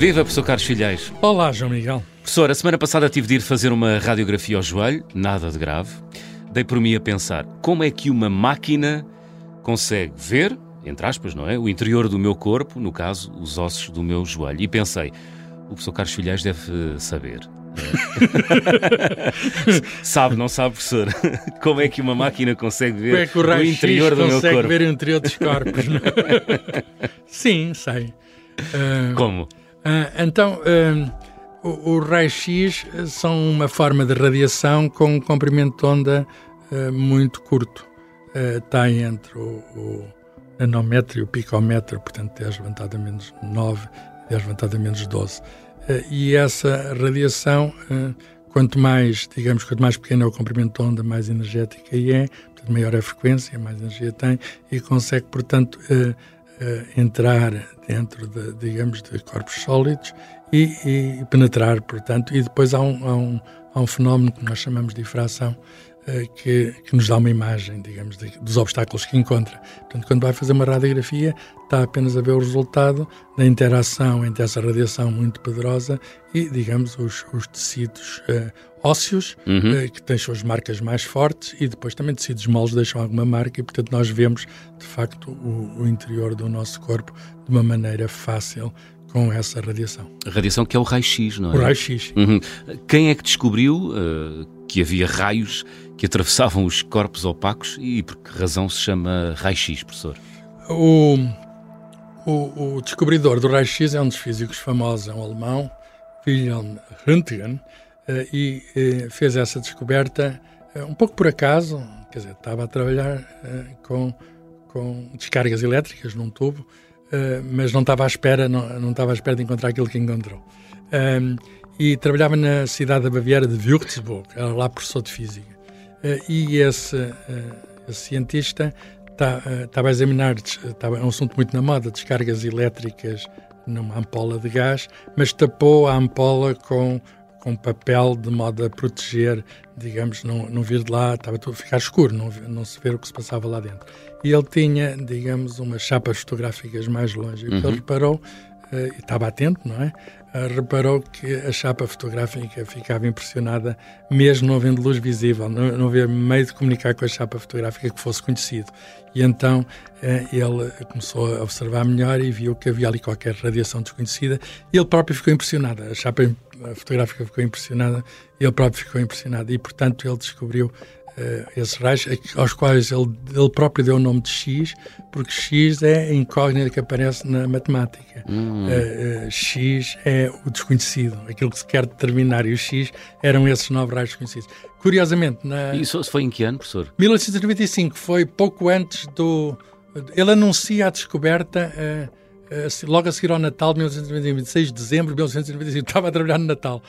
Viva, professor Carlos Filhais. Olá, João Miguel. Professor, a semana passada tive de ir fazer uma radiografia ao joelho, nada de grave. Dei por mim a pensar como é que uma máquina consegue ver, entre aspas, não é? O interior do meu corpo, no caso, os ossos do meu joelho. E pensei, o professor Carlos Filhais deve saber. sabe, não sabe, professor? Como é que uma máquina consegue ver Como é que o, o interior do meu corpo? ver o interior dos corpos? não? Sim, sei. Uh, Como? Uh, então, uh, o, o raio-x são uma forma de radiação com um comprimento de onda muito curto. está entre o, o e o picómetro, portanto 10 levantado a menos 9, 10 levantado a menos 12. e essa radiação, quanto mais, digamos, quanto mais pequeno é o comprimento de onda, mais energética é, portanto maior é a frequência, mais energia tem e consegue, portanto, entrar dentro, de, digamos, de corpos sólidos e, e, penetrar, portanto, e depois há um, há um, há um fenómeno que nós chamamos de difração que, que, nos dá uma imagem, digamos, de, dos obstáculos que encontra. Portanto, quando vai fazer uma radiografia, está apenas a ver o resultado da interação entre essa radiação muito poderosa e, digamos, os, os tecidos uh, ósseos, uhum. uh, que têm suas marcas mais fortes, e depois também tecidos moles deixam alguma marca, e, portanto, nós vemos, de facto, o, o interior do nosso corpo de uma maneira fácil com essa radiação. A radiação que é o raio-x, não é? O raio-x. Uhum. Quem é que descobriu uh, que havia raios que atravessavam os corpos opacos e por que razão se chama raio-x, professor? O, o, o, descobridor do raio-x é um dos físicos famosos, é um alemão, Wilhelm Röntgen, uh, e uh, fez essa descoberta um pouco por acaso, quer dizer, estava a trabalhar com, com descargas elétricas num tubo mas não estava à espera, não, não estava à espera de encontrar aquilo que encontrou. E trabalhava na cidade da Baviera de Würzburg, era lá professor de física. Uh, e esse, uh, esse cientista tá, estava a examinar, estava, é um assunto muito na moda, descargas elétricas numa ampola de gás, mas tapou a ampola com com papel de modo a proteger, digamos, não, não vir de lá, estava tudo a ficar escuro, não, não se ver o que se passava lá dentro. E ele tinha, digamos, umas chapas fotográficas mais longe. E uhum. ele reparou, e estava atento, não é? Uh, reparou que a chapa fotográfica ficava impressionada, mesmo não havendo luz visível, não, não havia meio de comunicar com a chapa fotográfica que fosse conhecido. E então uh, ele começou a observar melhor e viu que havia ali qualquer radiação desconhecida. E ele próprio ficou impressionado. A chapa fotográfica ficou impressionada, ele próprio ficou impressionado. E, portanto, ele descobriu esses raios, aos quais ele, ele, próprio deu o nome de X, porque X é a incógnita que aparece na matemática. Hum. Uh, uh, X é o desconhecido, aquilo que se quer determinar, e o X eram esses nove raios desconhecidos. Curiosamente, na... Isso foi em que ano, professor? 1895, foi pouco antes do... Ele anuncia a descoberta eh, logo a seguir ao Natal de 1996, de dezembro de 1995, estava a trabalhar no Natal.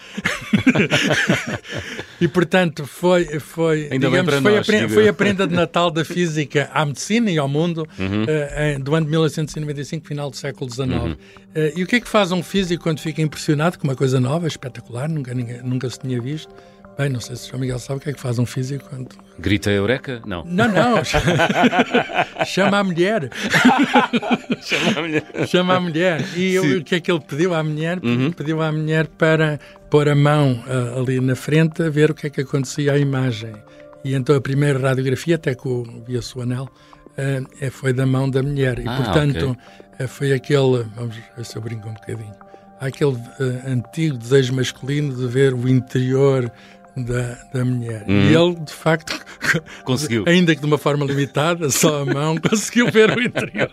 e, portanto, foi, foi, Ainda digamos, foi, nós, a, foi a prenda de Natal da física à medicina e ao mundo uhum. uh, do ano de 1995, final do século XIX. Uhum. Uh, e o que é que faz um físico quando fica impressionado com uma coisa nova, espetacular, nunca, ninguém, nunca se tinha visto? Bem, não sei se o João Miguel sabe o que é que faz um físico quando... Grita Eureka? Não. Não, não. Chama a mulher. Chama a mulher. Chama a mulher. E eu, o que é que ele pediu à mulher? Uhum. Pediu à mulher para pôr a mão uh, ali na frente a ver o que é que acontecia à imagem. E então a primeira radiografia, até com via o anel, uh, foi da mão da mulher. E, ah, portanto, okay. uh, foi aquele... Vamos ver se eu brinco um bocadinho. Aquele antigo desejo masculino de ver o interior da, da mulher. Uhum. E ele, de facto, conseguiu. ainda que de uma forma limitada, só a mão, conseguiu ver o interior.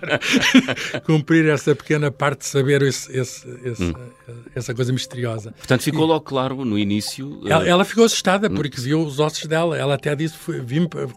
Cumprir essa pequena parte de saber esse, esse, esse, uhum. essa coisa misteriosa. Portanto, ficou e, logo claro no início. Ela, ela ficou assustada porque viu os ossos dela. Ela até disse: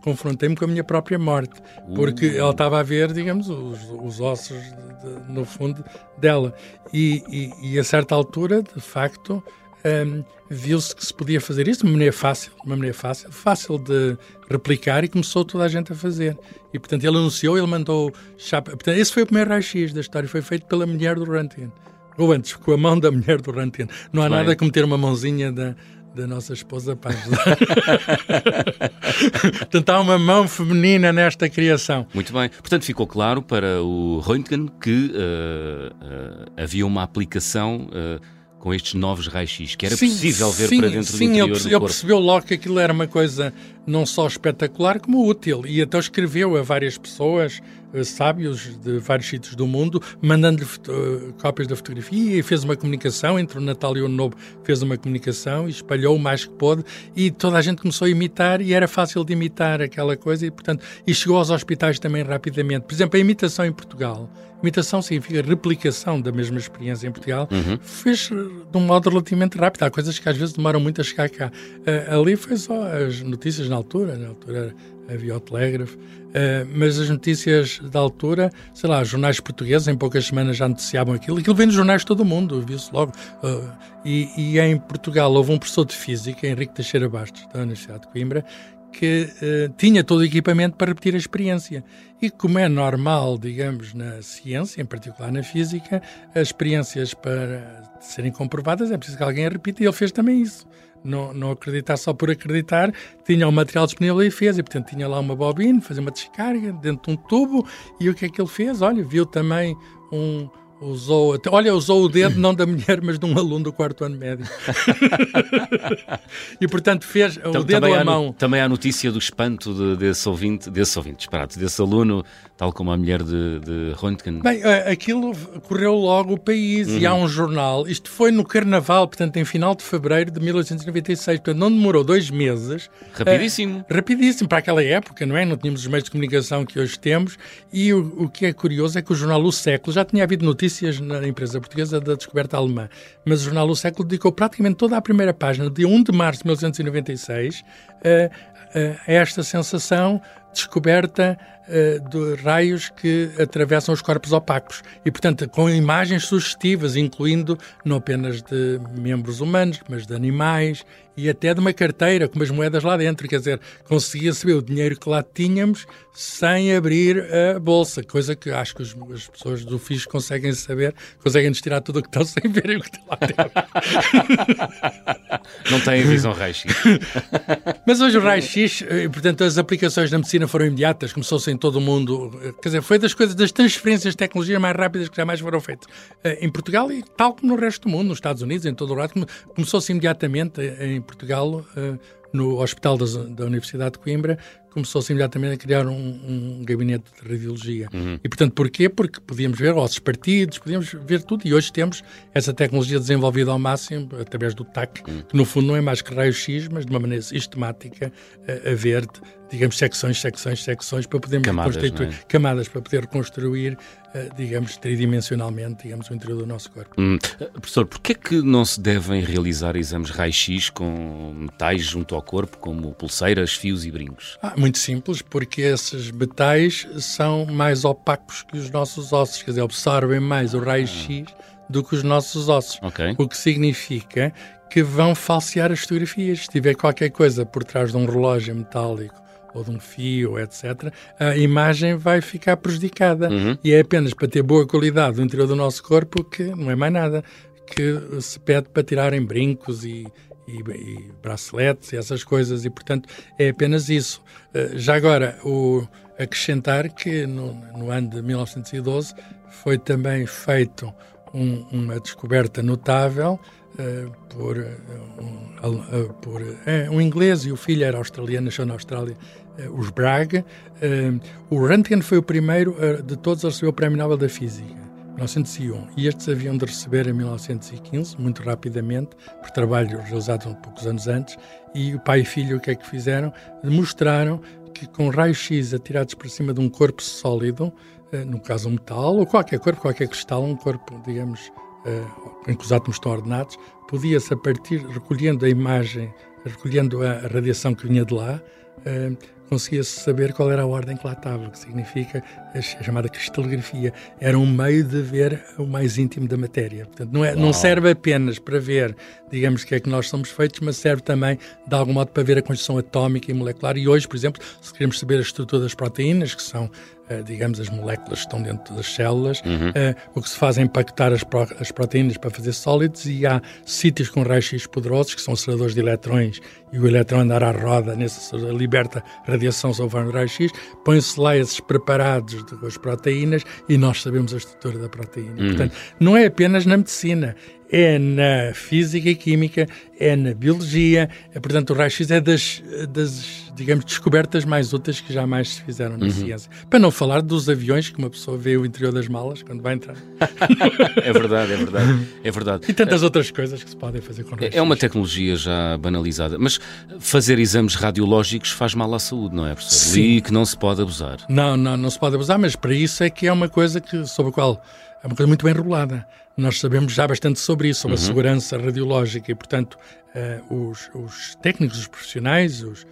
confrontei-me com a minha própria morte, porque uh. ela estava a ver, digamos, os, os ossos de, de, no fundo dela. E, e, e a certa altura, de facto um, viu-se que se podia fazer isso de uma maneira fácil, uma maneira fácil, fácil de replicar e começou toda a gente a fazer. E portanto ele anunciou, ele mandou chapa. Portanto, esse foi o primeiro raio-x da história, foi feito pela mulher do Röntgen. Ou antes, com a mão da mulher do Röntgen. Não há Bem. nada como ter uma mãozinha da, da nossa esposa para ajudar. Portanto, há uma mão feminina nesta criação. Muito bem. Portanto, ficou claro para o Röntgen que uh, uh, havia uma aplicação. Uh, com estes novos raios-x, que era sim, possível ver sim, para dentro sim, do interior ele, do ele corpo. percebeu logo que aquilo era uma coisa não só espetacular como útil e então escreveu a várias pessoas, uh, sábios de vários sítios do mundo, mandando-lhe uh, cópias da fotografia e fez uma comunicação entre o Natal e o Ano Novo, fez uma comunicação e espalhou o mais que pôde e toda a gente começou a imitar e era fácil de imitar aquela coisa e portanto e chegou aos hospitais também rapidamente. Por exemplo, a imitação em Portugal Imitação significa replicação da mesma experiência em Portugal. Uhum. Fez de um modo relativamente rápido. Há coisas que às vezes demoram muito a chegar cá. Ali foi só as notícias na altura. Na altura havia o telégrafo. Uh, mas as notícias da altura, sei lá, jornais portugueses em poucas semanas já noticiavam aquilo. Aquilo vem nos jornais de todo o mundo, viu-se logo. Uh, e, e, em Portugal houve um professor de física, Henrique Teixeira Bastos, da Universidade de Coimbra, que uh, tinha todo o equipamento para repetir a experiência. E como é normal, digamos, na ciência, em particular na física, as experiências para serem comprovadas é preciso que alguém a repita e ele fez também isso. Não, não acreditar só por acreditar, tinha o material disponível e fez, e portanto tinha lá uma bobina, fazia uma descarga dentro de um tubo, e o que é que ele fez? Olha, viu também um, Usou, olha, usou o dedo não da mulher, mas de um aluno do quarto ano médio. e portanto fez então, o dedo à mão. No, também há notícia do espanto de, desse ouvinte, desse ouvinte, disparate, desse aluno, tal como a mulher de, de Röntgen. Bem, eh, aquilo correu logo o país uhum. e há um jornal. Isto foi no Carnaval, portanto, em final de fevereiro de 1896. Portanto, não demorou dois meses. Rapidíssimo. Uh, rapidíssimo para aquela época, não é? Não tínhamos os meios de comunicação que hoje temos. E o, o que é curioso é que o jornal O Século já tinha havido notícias na empresa portuguesa da descoberta alemã, mas o jornal O Século dedicou praticamente toda a primeira página, de 1 de março de 1996, a, a esta sensação descoberta uh, de raios que atravessam os corpos opacos. E, portanto, com imagens sugestivas, incluindo não apenas de membros humanos, mas de animais e até de uma carteira com as moedas lá dentro. Quer dizer, conseguia saber o dinheiro que lá tínhamos sem abrir a bolsa, coisa que acho que as pessoas do FIS conseguem saber, conseguem nos tirar tudo o que estão sem verem o que está lá dentro. Não têm visão raio-x. Mas hoje o raio-x, eh, portanto, as aplicações da medicina foram imediatas, começou-se em todo o mundo. Eh, quer dizer, foi das coisas, das transferências de tecnologia mais rápidas que jamais foram feitas eh, em Portugal e tal como no resto do mundo, nos Estados Unidos, em todo o lado. Começou-se imediatamente em Portugal, no Hospital da Universidade de Coimbra, começou-se imediatamente a criar um, um, gabinete de radiologia. Uhum. E, portanto, porquê? Porque podíamos ver ossos partidos, podíamos ver tudo, e hoje temos essa tecnologia desenvolvida ao máximo, através do TAC, uhum. que no fundo não é mais que raio-x, mas de uma maneira sistemática, a, a ver, digamos, secções, secções, secções, para podermos camadas, reconstituir, é? camadas, para poder reconstruir, uh, digamos, tridimensionalmente, digamos, o interior do nosso corpo. Hum. Professor, porquê é que não se devem realizar exames raio-x com metais junto ao corpo, como pulseiras, fios e brincos? Ah, muito simples, porque esses metais são mais opacos que os nossos ossos, quer dizer, absorvem mais o raio-x do que os nossos ossos. Okay. O que significa que vão falsear as fotografias. Se tiver qualquer coisa por trás de um relógio metálico ou de um fio, etc., a imagem vai ficar prejudicada. Uhum. E é apenas para ter boa qualidade do interior do nosso corpo que não é mais nada que se pede para tirarem brincos e, e, e braceletes e essas coisas, e portanto é apenas isso. Uh, já agora, o, acrescentar que no, no, ano de 1912 foi também feito um, uma descoberta notável uh, por, um, uh, por um inglês e o filho era australiano, nasceu na Austrália, os Bragg. o Röntgen foi o primeiro de todos a receber o Prémio Nobel da Física. 1901. E estes haviam de receber em 1915, muito rapidamente, por trabalho realizado um poucos anos antes, e o pai e filho o que é que fizeram? Demonstraram que com raios-x atirados por cima de um corpo sólido, eh, no caso um metal, ou qualquer corpo, qualquer cristal, um corpo, digamos, eh, em que os átomos estão ordenados, podia-se, a partir, recolhendo a imagem recolhendo a radiação que vinha de lá, uh, conseguia-se saber qual era a ordem que lá estava, que significa a chamada cristalografia. Era um meio de ver o mais íntimo da matéria. Portanto, não, é, não serve apenas para ver, digamos, que é que nós somos feitos, mas serve também, de algum modo, para ver a construção atómica e molecular. E hoje, por exemplo, se queremos saber a estrutura das proteínas, que são eh, digamos, as moléculas que estão dentro das células, uhum. uh, o que se faz é impactar as, pro, as proteínas para fazer sólidos e há sítios com raios-x poderosos, que são aceleradores de eletrões, e o eletrão andar à roda, nesse, liberta radiação sobre o raio-x, põe-se lá esses preparados com as proteínas e nós sabemos a estrutura da proteína. Uhum. Portanto, não é apenas na medicina, é na física e química, é na biologia, é, portanto o raio-x é das, das, digamos, descobertas mais úteis que jamais se fizeram na uhum. ciência. Para não falar dos aviões que uma pessoa vê o interior das malas quando vai entrar. é verdade, é verdade, é verdade. E tantas é, outras coisas que se podem fazer com raio-x. É uma tecnologia já banalizada, mas fazer exames radiológicos faz mal à saúde, não é, professor? Sim. E que não se pode abusar. Não, não, não se pode abusar, mas para isso é que é uma coisa que, sobre a qual é uma coisa muito bem regulada. Nós sabemos já bastante sobre isso, sobre uhum. a segurança radiológica e, portanto, uh, os, os, técnicos, os profissionais, os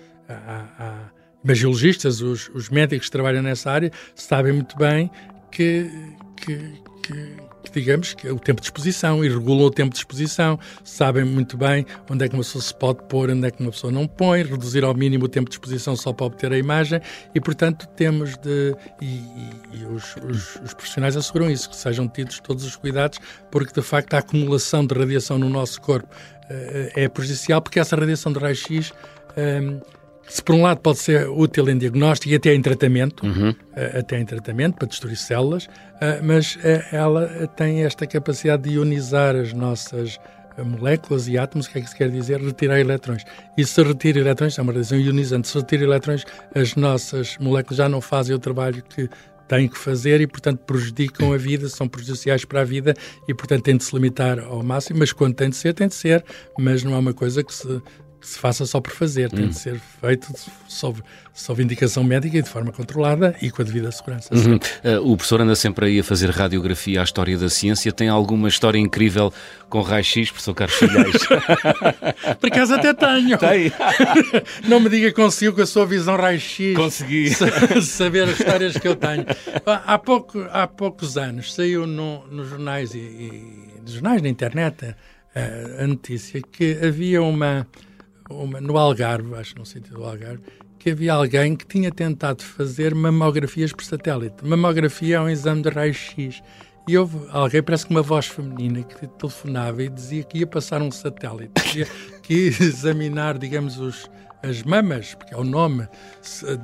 imagiologistas, os, os, médicos que trabalham nessa área, sabem muito bem que, que, que que digamos que é o tempo de exposição e regulam o tempo de exposição, sabem muito bem onde é que uma pessoa se pode pôr, onde é que uma pessoa não põe, reduzir ao mínimo o tempo de exposição só para obter a imagem e, portanto, temos de. E, e, e os, os, os, profissionais asseguram isso, que sejam tidos todos os cuidados, porque de facto a acumulação de radiação no nosso corpo uh, é prejudicial, porque essa radiação de raio-x. Um, eh, se por um lado pode ser útil em diagnóstico e até em tratamento, uhum. uh, até em tratamento para destruir células, uh, mas uh, ela tem esta capacidade de ionizar as nossas moléculas e átomos, o que é que se quer dizer? Retirar eletrões. E se retira eletrões, é uma radiação ionizante, se retira eletrões, as nossas moléculas já não fazem o trabalho que têm que fazer e, portanto, prejudicam a vida, são prejudiciais para a vida e, portanto, tem de se limitar ao máximo, mas quando tem de ser, tem de ser, mas não é uma coisa que se que se faça só por fazer, tem hum. de ser feito sob, sob indicação médica e de forma controlada e com a devida segurança. Uhum. Uh, o professor anda sempre aí a fazer radiografia à história da ciência. Tem alguma história incrível com raio-x, professor Carlos Filhais? por acaso até tenho. Tem. Não me diga que consigo com a sua visão raio-x. Consegui. Saber as histórias que eu tenho. Há, pouco, há poucos anos saiu no, nos jornais e, e nos jornais na internet a, a notícia que havia uma uma, no Algarve, acho no sentido do Algarve, que havia alguém que tinha tentado fazer mamografias por satélite. Mamografia é um exame de raio-x. E houve alguém, parece que uma voz feminina, que telefonava e dizia que ia passar um satélite, que ia, que ia examinar, digamos, os, as mamas, porque é o nome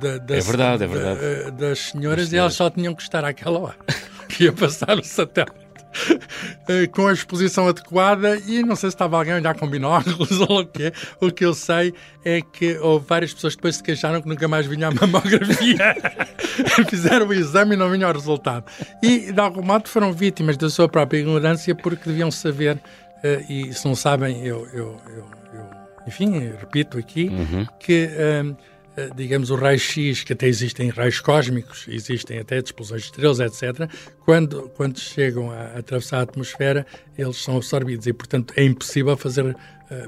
da, da, é verdade, é verdade. Da, das senhoras, e elas só tinham que estar àquela hora, que ia passar o satélite. Eh, com a exposição adequada e não sei se estava alguém a olhar com binóculos ou o quê. O que eu sei é que houve várias pessoas que depois se queixaram que nunca mais vinha a mamografia. Fizeram o exame e não vinha o resultado. E, de algum modo, foram vítimas da sua própria ignorância porque deviam saber, uh, e se não sabem, eu, eu, eu, eu enfim, repito aqui, uhum. que... Uh, eh, digamos, o raio-x, que até existem raios cósmicos, existem até explosões de estrelas, etc., quando, quando chegam a, a atravessar a atmosfera, eles são absorvidos e, portanto, é impossível fazer uh,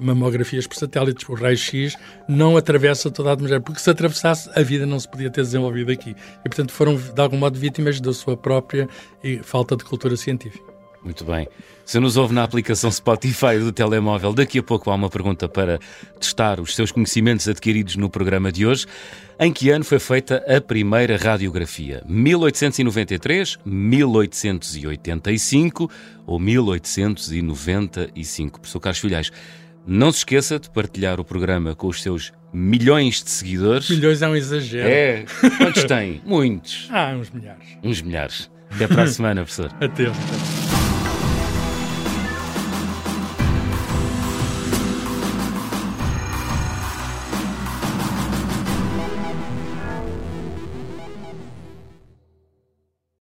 mamografias por satélites. O raio-x não atravessa toda a atmosfera, porque se atravessasse, a vida não se podia ter desenvolvido aqui. E, portanto, foram, de algum modo, vítimas da sua própria falta de cultura científica. Muito bem. Se nos ouve na aplicação Spotify do telemóvel, daqui a pouco há uma pergunta para testar os seus conhecimentos adquiridos no programa de hoje. Em que ano foi feita a primeira radiografia? 1893, 1885 ou 1895? Professor Carlos Filhais, não se esqueça de partilhar o programa com os seus milhões de seguidores. Milhões é um exagero. É. Quantos tem? Muitos. Ah, uns milhares. Uns milhares. Até para a semana, professor. Até.